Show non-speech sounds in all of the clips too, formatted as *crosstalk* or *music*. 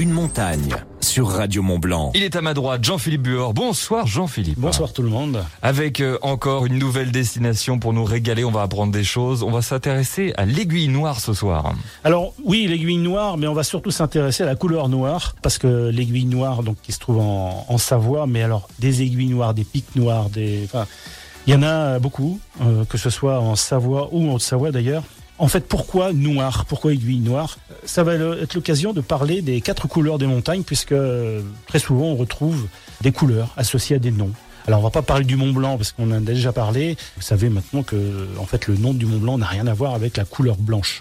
une montagne sur Radio Mont Blanc. Il est à ma droite, Jean-Philippe Buor. Bonsoir Jean-Philippe. Bonsoir tout le monde. Avec euh, encore une nouvelle destination pour nous régaler, on va apprendre des choses. On va s'intéresser à l'aiguille noire ce soir. Alors oui, l'aiguille noire, mais on va surtout s'intéresser à la couleur noire, parce que l'aiguille noire, donc qui se trouve en, en, Savoie, mais alors des aiguilles noires, des pics noirs, des, enfin, il y en a beaucoup, euh, que ce soit en Savoie ou en Haute-Savoie d'ailleurs. En fait, pourquoi noir Pourquoi aiguille noire? Ça va être l'occasion de parler des quatre couleurs des montagnes, puisque très souvent on retrouve des couleurs associées à des noms. Alors on va pas parler du Mont Blanc parce qu'on en a déjà parlé. Vous savez maintenant que en fait le nom du Mont Blanc n'a rien à voir avec la couleur blanche.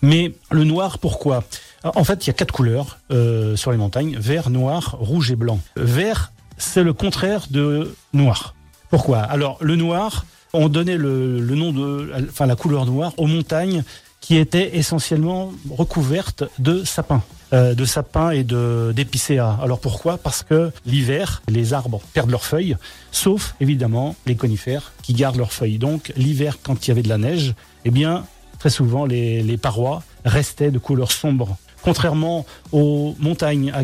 Mais le noir, pourquoi? En fait, il y a quatre couleurs euh, sur les montagnes vert, noir, rouge et blanc. Vert, c'est le contraire de noir. Pourquoi? Alors le noir, on donnait le, nom de, enfin la couleur noire aux montagnes qui étaient essentiellement recouvertes de sapins, euh, de sapins et de d'épicéas. Alors pourquoi? Parce que l'hiver, les arbres perdent leurs feuilles, sauf évidemment les conifères qui gardent leurs feuilles. Donc l'hiver, quand il y avait de la neige, eh bien très souvent les, parois restaient de couleur sombre. Contrairement aux montagnes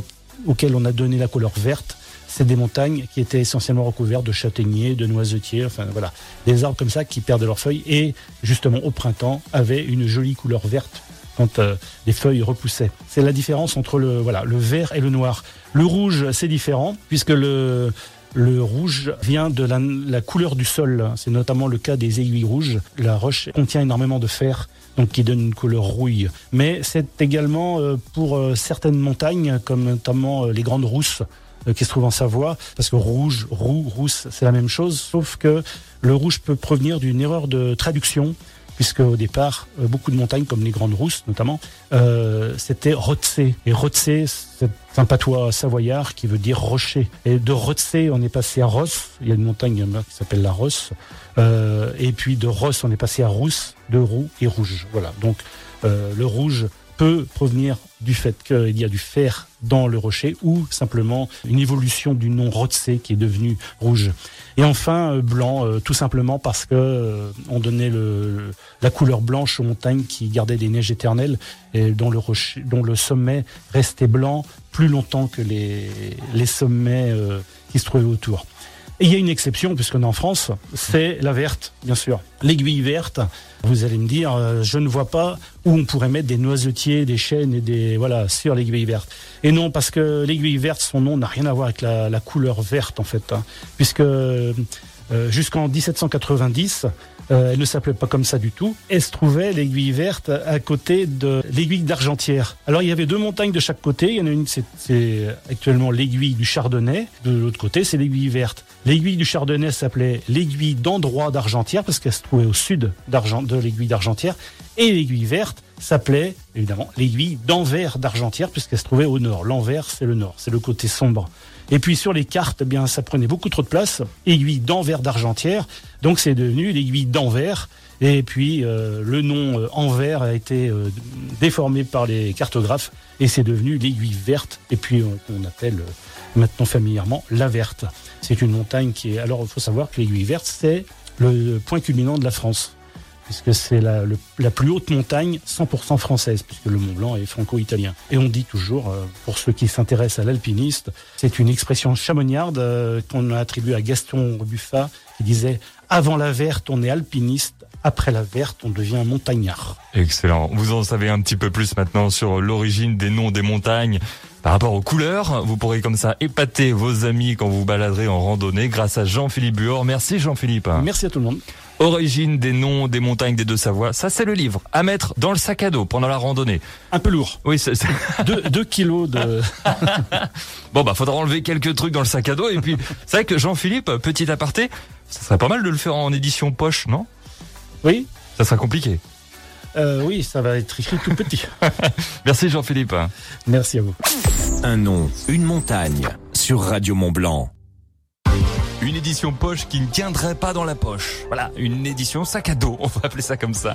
auxquelles on a donné la couleur verte, c'est des montagnes qui étaient essentiellement recouvertes de châtaigniers, de noisetiers, enfin voilà, des arbres comme ça qui perdent leurs feuilles et justement au printemps avaient une jolie couleur verte quand euh, les feuilles repoussaient. C'est la différence entre le voilà le vert et le noir. Le rouge c'est différent puisque le le rouge vient de la, couleur du sol. C'est notamment le cas des aiguilles rouges. La roche contient énormément de fer, donc qui donne une couleur rouille. Mais c'est également euh, pour euh, certaines montagnes, comme notamment les grandes rousses, qui se trouve en Savoie, parce que rouge, roux, rousse, c'est la même chose, sauf que le rouge peut provenir d'une erreur de traduction, puisque au départ, beaucoup de montagnes, comme les Grandes Rousses notamment, euh, c'était Rotsé. Et Rotsé, c'est un patois savoyard qui veut dire rocher. Et de Rotsé, on est passé à Ross. Il y a une montagne qui s'appelle la Rosse. Euh, et puis de Ross, on est passé à Rousse, de roux et rouge. Voilà. Donc euh, le rouge peut provenir du fait qu'il y a du fer dans le rocher ou simplement une évolution du nom Rotsé qui est devenu rouge. Et enfin euh, blanc, euh, tout simplement parce que euh, on donnait le, la couleur blanche aux montagnes qui gardaient des neiges éternelles et dont le, dont le sommet restait blanc plus longtemps que les, les sommets qui se trouvaient autour. Et il y a une exception, puisqu'on est en France, c'est la verte, bien sûr. L'aiguille verte, vous allez me dire, euh, je ne vois pas où on pourrait mettre des noisetiers, des chênes et des voilà sur l'aiguille verte. Et non, parce que l'aiguille verte, son nom n'a rien à voir avec la, couleur verte en fait, hein, puisque euh, jusqu'en 1790, euh, elle ne s'appelait pas comme ça du tout. Elle se trouvait l'aiguille verte à côté de l'aiguille d'Argentière. Alors il y avait deux montagnes de chaque côté. Il y en a une, c'est actuellement l'aiguille du Chardonnay. De l'autre côté, c'est l'aiguille verte. L'aiguille du Chardonnay s'appelait l'aiguille d'Endroit d'Argentière parce qu'elle se trouvait au sud de l'aiguille d'Argentière. Et l'aiguille verte s'appelait évidemment l'aiguille d'Anvers d'Argentière puisqu'elle se trouvait au nord. L'Anvers, c'est le nord, c'est le côté sombre. Et puis sur les cartes, eh bien ça prenait beaucoup trop de place. Aiguille d'Anvers d'Argentière, donc c'est devenu l'aiguille d'Anvers. Et puis euh, le nom euh, Anvers a été euh, déformé par les cartographes et c'est devenu l'aiguille verte. Et puis on, on appelle maintenant familièrement la verte. C'est une montagne qui est. Alors il faut savoir que l'aiguille verte c'est le point culminant de la France puisque c'est la, plus haute montagne 100% française, puisque le Mont Blanc est franco-italien. Et on dit toujours, euh, pour ceux qui s'intéressent à l'alpiniste, c'est une expression chamoniarde euh, qu'on a attribuée à Gaston Buffat, qui disait « Avant la verte, on est alpiniste, après la verte, on devient montagnard. » Excellent. Vous en savez un petit peu plus maintenant sur l'origine des noms des montagnes. Par rapport aux couleurs, vous pourrez comme ça épater vos amis quand vous baladerez en randonnée grâce à Jean-Philippe Buor. Merci Jean-Philippe. Merci à tout le monde. Origine des noms des montagnes des Deux-Savoies. Ça, c'est le livre à mettre dans le sac à dos pendant la randonnée. Un peu lourd. Oui, c'est... *laughs* deux, deux kilos de... *laughs* bon, bah, faudra enlever quelques trucs dans le sac à dos. Et puis, *laughs* c'est vrai que Jean-Philippe, petit aparté, ça serait pas mal de le faire en édition poche, non? Oui. Ça sera compliqué. Euh, oui, ça va être écrit tout petit. Merci Jean-Philippe. Merci à vous. Un nom, une montagne sur Radio Mont Blanc. Une édition poche qui ne tiendrait pas dans la poche. Voilà, une édition sac à dos, *laughs* on va appeler ça comme ça.